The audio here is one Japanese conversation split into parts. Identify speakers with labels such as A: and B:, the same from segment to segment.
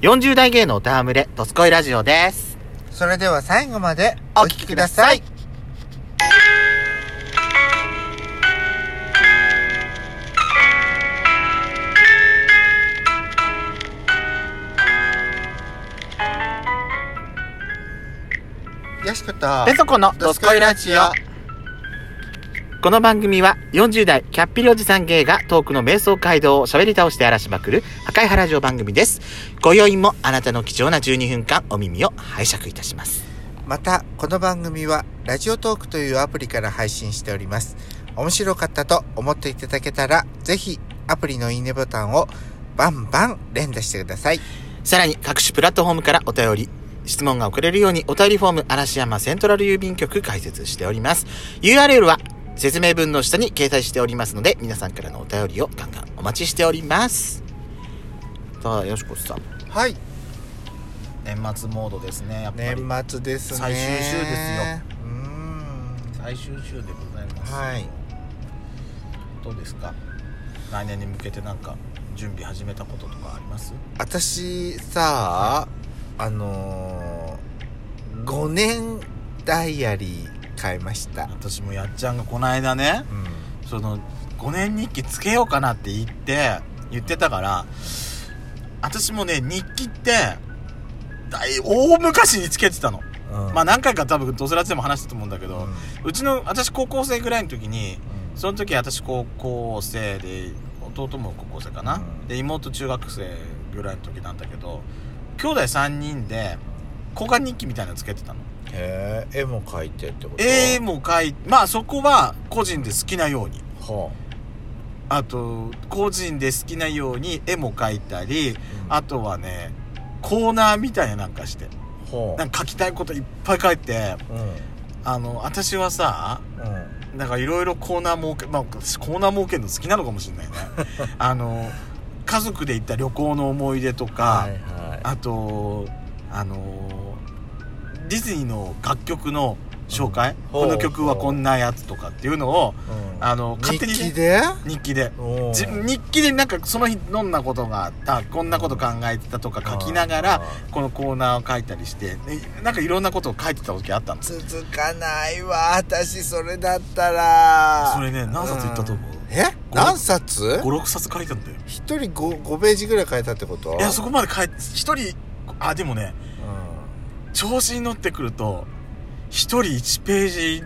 A: 40代芸能歌むれ、ドスコイラジオです。
B: それでは最後まで
A: お聞
B: お聞きく
A: きください
B: ださい。よしこと。
A: ペソコのドスコイラジオ。この番組は40代キャッピリおじさん芸がトークの瞑想街道を喋り倒して荒らしまくる破壊原城番組です。今宵もあなたの貴重な12分間お耳を拝借いたします。
B: また、この番組は、ラジオトークというアプリから配信しております。面白かったと思っていただけたら、ぜひ、アプリのいいねボタンをバンバン連打してください。
A: さらに各種プラットフォームからお便り、質問が送れるようにお便りフォーム嵐山セントラル郵便局開設しております。URL は説明文の下に掲載しておりますので、皆さんからのお便りをガンガンお待ちしております。さあ、よしこさん。
B: はい。
A: 年末モードですね、やっぱり。
B: 年末ですね。
A: 最終週ですよ
B: うーん。
A: 最終週でございます。
B: はい。
A: どうですか？来年に向けてなんか準備始めたこととかあります？
B: 私さあのー、5年ダイアリー買いました。
A: 私もやっちゃんがこの間ね、
B: うん。
A: その5年日記つけようかなって言って言ってたから私もね日記って大大昔につけてたの、
B: うん。
A: まあ何回か多分ドスラジでも話したと思うんだけど、
B: う
A: うちの私高校生ぐらいの時に
B: ん。
A: その時私高校生で弟も高校生かな、
B: うん。
A: で妹中学生ぐらいの時なんだけど兄弟3人で交換日記みたいなのつけてたの
B: へえ絵も描いてってこと？
A: 絵も描いまあそこは個人で好きなように。
B: は
A: あ。と個人で好きなように絵も描いたり
B: あ
A: あとはねコーナーみたいななんかして。
B: ほ
A: なんか書きたいこといっぱい書いて
B: うん。
A: あの私はさ
B: うん。
A: なんかいろいろコーナー設けまあ私コーナー設けるの好きなのかもしれないね。あの家族で行った旅行の思い出とか、
B: はいはい。
A: あとあのディズニーの楽曲の紹介、
B: うん。
A: この曲はこんなやつとかっていうのを
B: うん。
A: あの勝手にね
B: 日記で？
A: 日記で。日記でなんかその日どんなことがあった？こんなこと考えてたとか書きながらこのコーナーを書いたりしてでなんかいろんなことを書いてた時あったんです
B: 続かないわ。私それだったら。
A: それね何冊いったと思う？
B: うん。え？何冊
A: ？56冊書いたんだよ。
B: 一人 5, 5ページぐらい書いたってこと？
A: いやそこまで書いて一人あでもね
B: う
A: 調子に乗ってくると一人1ページ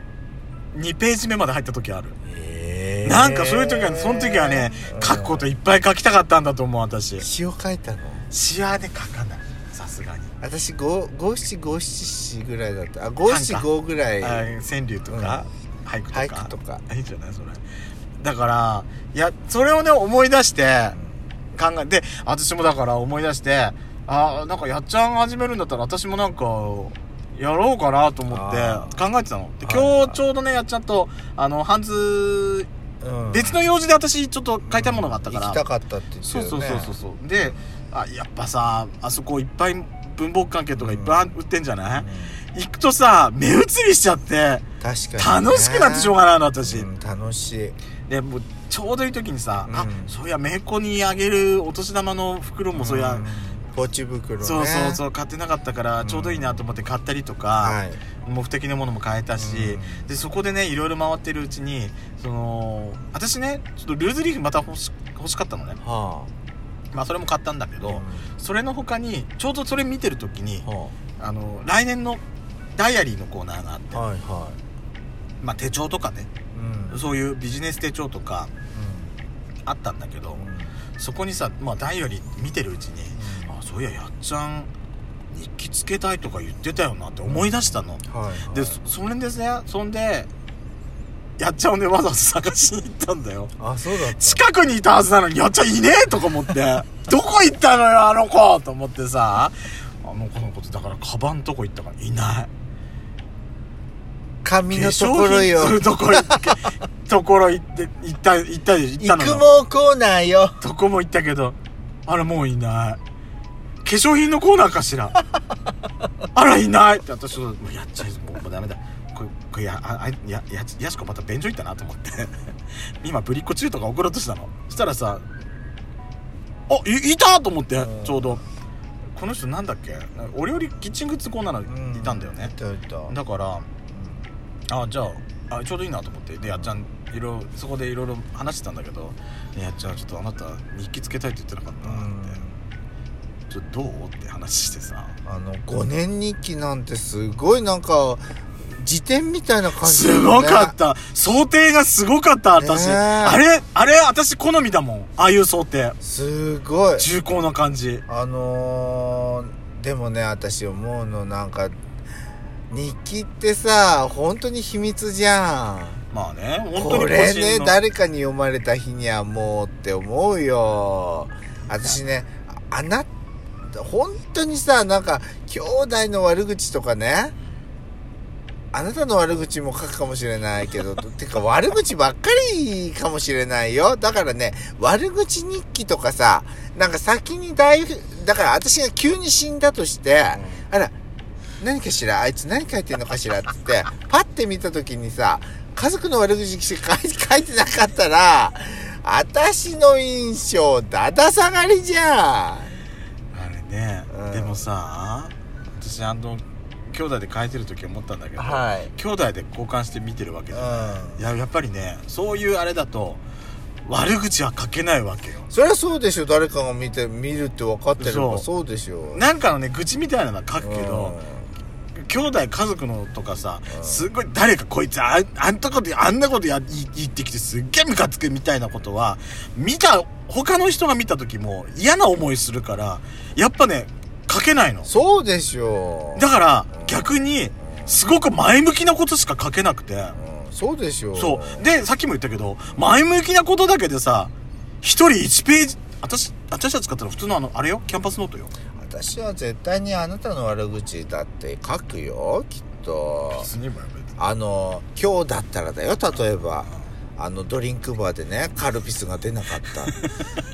A: 2ページ目まで入った時ある。
B: んへー。
A: なんかそういう時はその時はね書くこといっぱい書きたかったんだと思う私。
B: 詩を書いたの？
A: 詩はね書かない。さすがに。
B: 私五五七五七四ぐらいだった。あ五七五ぐらい。
A: あ川柳とか、俳句とか。
B: 俳句とか。
A: いいんじゃないそれ。だからいやそれをね思い出して考えて私もだから思い出してあなんかやっちゃん始めるんだったら私もなんかやろうかなと思って
B: あ
A: 考えてたの。で今日ちょうどねやっちゃんとあのハンズ
B: うん。
A: 別の用事で私ちょっと買いたいものがあったから、
B: 行きたかったって言って
A: そうそうそうそうそう。であやっぱさあそこいっぱい文房具関係とかいっぱい売ってんじゃない、行くとさ目移りしちゃって
B: 確かにね。
A: 楽しくなってしょうがないの私、
B: うん楽しい。
A: でもうちょうどいい時にさ、あ
B: うん。
A: そういやめいっ子にあげるお年玉の袋もそういや、
B: んポチ袋ね。
A: そうそうそうう買ってなかったからちょうどいいなと思って買ったりとか、
B: はい。
A: 目的のものも買えたし、
B: うん。
A: でそこでねいろいろ回ってるうちにその私ねちょっとルーズリーフまた欲し欲しかったのね。
B: は
A: まあそれも買ったんだけ
B: あ
A: ど、それの他にちょうどそれ見てる時に
B: は
A: あ。の来年のダイアリーのコーナーがあって、
B: あはいは
A: まあ、手帳とかね
B: いうん。
A: そういうビジネス手帳とかあったんだけど、そこにさ、まあ、ダイアリー見てるうちに、あそういややっちゃん日記つけたいとか言ってたよなって思い出したの、
B: はいはい。
A: でそそれですねそんでやっちゃんをねわざわざ探しに行ったんだよ。
B: あそうだ
A: 近くにいたはずなのにやっちゃんいねえとか思って。どこ行ったのよあの子と思ってさ。あの子のことだからカバンとこ行ったからいない。
B: 紙のところよ。
A: 化粧品する ところ行ってところ行って行った行った行ったのよ。
B: 育毛コーナーよ。
A: どこも行ったけどあらもういない。化粧品のコーナーかしら。あらいない。って私もうやっちゃいもうもうダメだ。これこれやああやややしこまた便所行ったなと思って。今ぶりっ子中とか送ろうとしたの。そしたらさあいいたと思って
B: うん。
A: ちょうど。この人なんだっけ？お料理キッチングッズコーナーのいたんだよね。だからあじゃああちょうどいいなと思って。でやっちゃんいろいろそこでいろいろ話してたんだけど「ねやっちゃんちょっとあなた日記つけたいって言ってなかった?」って「ちょっとどう?」って話してさ。
B: あの5年日記なんてすごいなんか辞典みたいな感じだ
A: すごかった。想定がすごかった私、
B: ねえ。
A: あれあれ私好みだもん。ああいう想定。
B: すごい。
A: 重厚な感じ。
B: あのー、でもね私思うのなんか日記ってさ本当に秘密じゃん。
A: まあね本当に個
B: これね誰かに読まれた日にはもうって思うよ。私ねああな本当にさなんか兄弟の悪口とかね。あなたの悪口も書くかもしれないけど てか悪口ばっかりかもしれないよ。だからね悪口日記とかさなんか先に大だから私が急に死んだとして、あら何かしら？あいつ何書いてんのかしら？っつってパッて見た時にさ家族の悪口しか書いてなかったら私の印象だだ下がりじゃん
A: ね、
B: うん。
A: でもさ私あの兄弟で書いてる時思ったんだけど、
B: はい。
A: 兄弟で交換して見てるわけ
B: う
A: じゃん、
B: ん。
A: いややっぱりねそういうあれだと悪口は書けないわけよ。
B: そりゃそうでしょ。誰かが見て見るって分かってれば
A: そう。
B: そうでしょ。
A: なんかのね愚痴みたいなのは書くけど、兄弟家族のとかさ、
B: うん
A: すごい誰かこいつああんたことあんなことや言言ってきてすっげえムカつくみたいなことは見た他の人が見た時も嫌な思いするからやっぱね書けないの。
B: そうでしょ
A: だから
B: うん。
A: 逆にすごく前向きなことしか書けなくて。
B: うん。そうでしょ
A: そう。でさっきも言ったけど前向きなことだけでさ一人1ページ私私たち使ったら普通のあのあれよ？キャンパスノートよ
B: 私は絶対にあなたの悪口だって書くよきっと。あの今日だったらだよ例えば。あのドリンクバーでねカルピスが出なかっ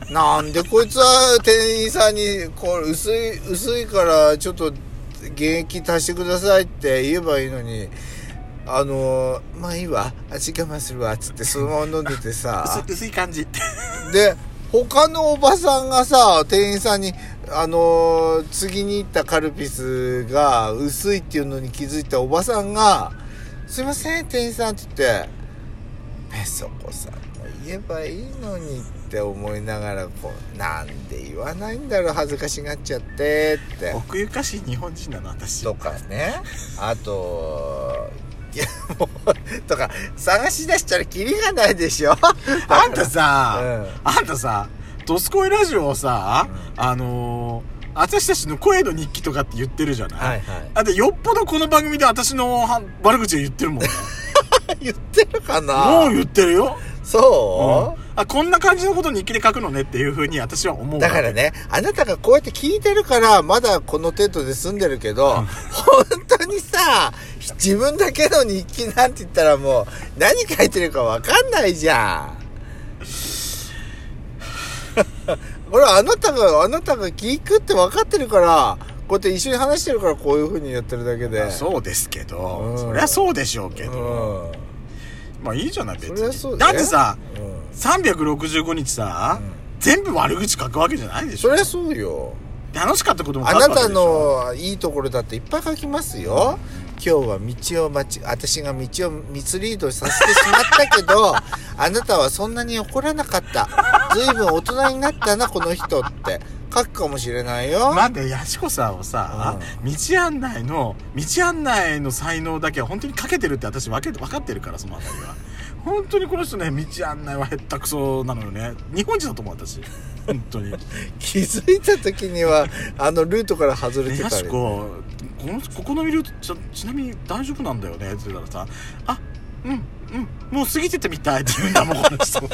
B: た。なんでこいつは店員さんにこう薄い薄いからちょっと原液足してくださいって言えばいいのに。あのまあいいわ味我慢するわっつってそのまま飲んでてさ。
A: 薄い感じ
B: で他のおばさんがさ店員さんにあのー次に行ったカルピスが薄いっていうのに気づいたおばさんが「すいません店員さん」って言って「ペソコさんも言えばいいのに」って思いながらこうなんで言わないんだろう恥ずかしがっちゃってって。
A: 奥ゆかしい日本人なの私。
B: とかねあといやもうとか探し出したらキリがないでしょ？
A: あんたさ、
B: うん。
A: あんたさ「ドスコイラジオ」をさ、あのー私たちの声の日記とかって言ってるじゃない、
B: はいはい。
A: あでよっぽどこの番組で私のは悪口を言ってるもん。ね
B: 言ってるかな？
A: もう言ってるよ、
B: そう、
A: あこんな感じのこと日記で書くのねっていうふうに私は思う
B: だからね、あなたがこうやって聞いてるから、まだこの程度で済んでるけど、本当にさ、自分だけの日記なんて言ったらもう、何書いてるかわかんないじゃん。これあなたが、あなたが聞くって分かってるから、こうやって一緒に話してるからこういう風にやってるだけで。
A: そうですけど、
B: うん
A: そりゃそうでしょうけ
B: う
A: ど、
B: ん。
A: まあいいじゃない別に
B: だ
A: ってさ
B: うん。
A: 365日さ、
B: うん
A: 全部悪口書くわけじゃないでしょ
B: そりゃそうよ。
A: 楽しかったことも
B: あなたのいいところだっていっぱい書きますよ。今日は道を間ち、私が道をミスリードさせてしまったけど、あなたはそんなに怒らなかった。ずいぶん大人になったな、この人って。書くかもしれないよ。
A: なんでやしこさんをさ、道案内の道案内の才能だけは本当にかけてるって私分け分かってるからそのあたりは本当にこの人ね道案内はへったくそなのよね日本人だと思う私本当に
B: 気づいた時には、あのルートから外れ
A: ねやし
B: てたり。
A: ここのここのルートちちなみに大丈夫なんだよね？って言ったらさあうんうんもう過ぎてたみたいって言うんだもんこの人。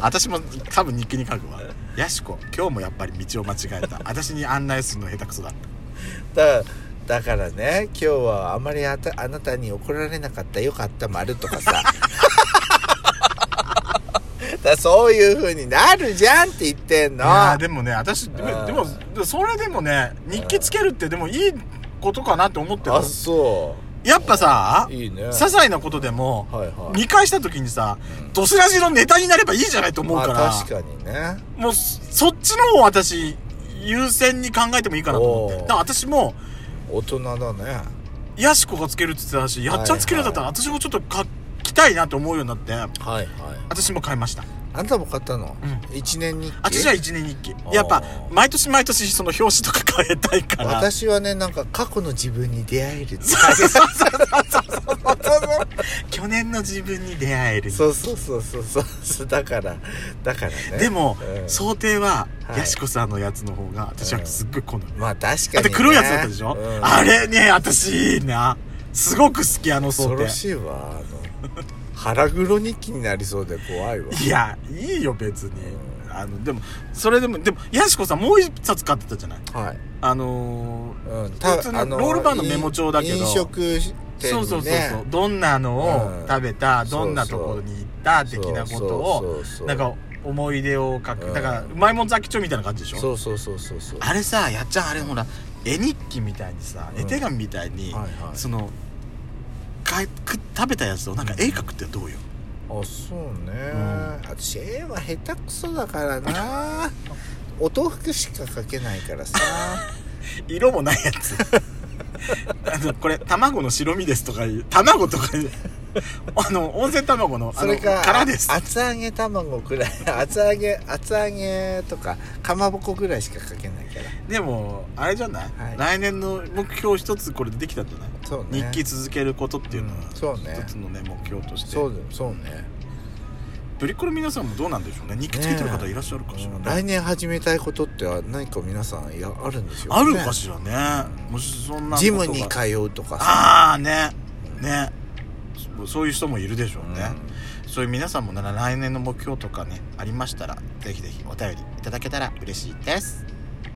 A: 私も多分日記に書くわ。やしこ今日もやっぱり道を間違えた。私に案内するの下手くそだった。
B: だだからね、今日はあまりあたあなたに怒られなかった、よかった、丸とかさ。だそういう風になるじゃんって言ってんの。
A: いやーでもね私で
B: うん
A: もでもそれでもね日記つけるってでもいいことかなって思ってる
B: あ、そ
A: やっぱさ
B: う。いいね。
A: 些細なことでも
B: はいはい。
A: 見返した時にさドスラジのネタになればいいじゃないと思うから、
B: まあ確かにね。
A: もうそそっちの方を私優先に考えてもいいかなと思ってだから私も
B: 大人だね
A: ヤシコがつけるって言ってたしやっちゃんつけるんだったら私もちょっと書きたいなと思うようになって
B: はいはい。
A: 私も買いました。
B: あんたも買ったの、
A: う
B: 一年日記？
A: 私は一年日記。
B: ー。
A: やっぱ毎年毎年その表紙とか変えたいから。
B: 私はねなんか過去の自分に出会える
A: 去年の自分に出会える。
B: そうそうそうそうそう。そうだからだからね。
A: でも、
B: うん。
A: 想定は、
B: はい。
A: やしこさんのやつの方が私はすっごい好み、
B: まあ確かに、ね、
A: 黒いやつだったでしょ、
B: うん。
A: あれね私いいな。すごく好きあの想定。
B: 恐ろしいわあの 腹黒日記になりそうで怖いわ。
A: いやいいよ別に、あのでもそれでもでもやしこさんもう一冊買ってたじゃない？
B: はい。
A: あの
B: うん、
A: 普通のロールパンのメモ帳だけど。
B: 飲食
A: ー
B: 店に、ね、
A: そうそうそうそう。どんなのを
B: うん。
A: 食べた、
B: そうそう
A: どんなところに行った的なことをなんか思い出を書く、
B: うん。
A: だからうまいもん雑記帳みたいな感じでしょ？
B: そうそうそうそうそう。
A: あれさやっちゃんあれほら絵日記みたいにさ、
B: うん。
A: 絵手紙みたいに、
B: はいはい。
A: その食べたやつをなんか絵描くってどうよ？
B: あそうね、
A: ん。
B: 私絵は下手くそだからな。お豆腐しか描けないからさ。
A: 色もないやつ。あのこれ卵の白身ですとかいう卵とかあの温泉卵の
B: それか
A: 殻です。
B: 厚揚げ卵くらい。厚揚げ厚揚げとかかまぼこぐらいしか描けないから。
A: でもあれじゃない、
B: はい。
A: 来年の目標一つこれでできたんじゃない、
B: そうね。
A: 日記続けることっていうのは、
B: うん。そうね。
A: 一つのね目標として。
B: そうそうね。
A: ブリッコの皆さんもどうなんでしょうね。日記つけてる方いらっしゃるかしらね。
B: うん来年始めたいことって何か皆さんやあるんでしょう
A: あるかしらね、もしそんな
B: ジムに通うとかさ。
A: ああね。ね。そそういう人もいるでしょうね、そういう皆さんもな来年の目標とかねありましたらぜひぜひお便りいただけたら嬉しいです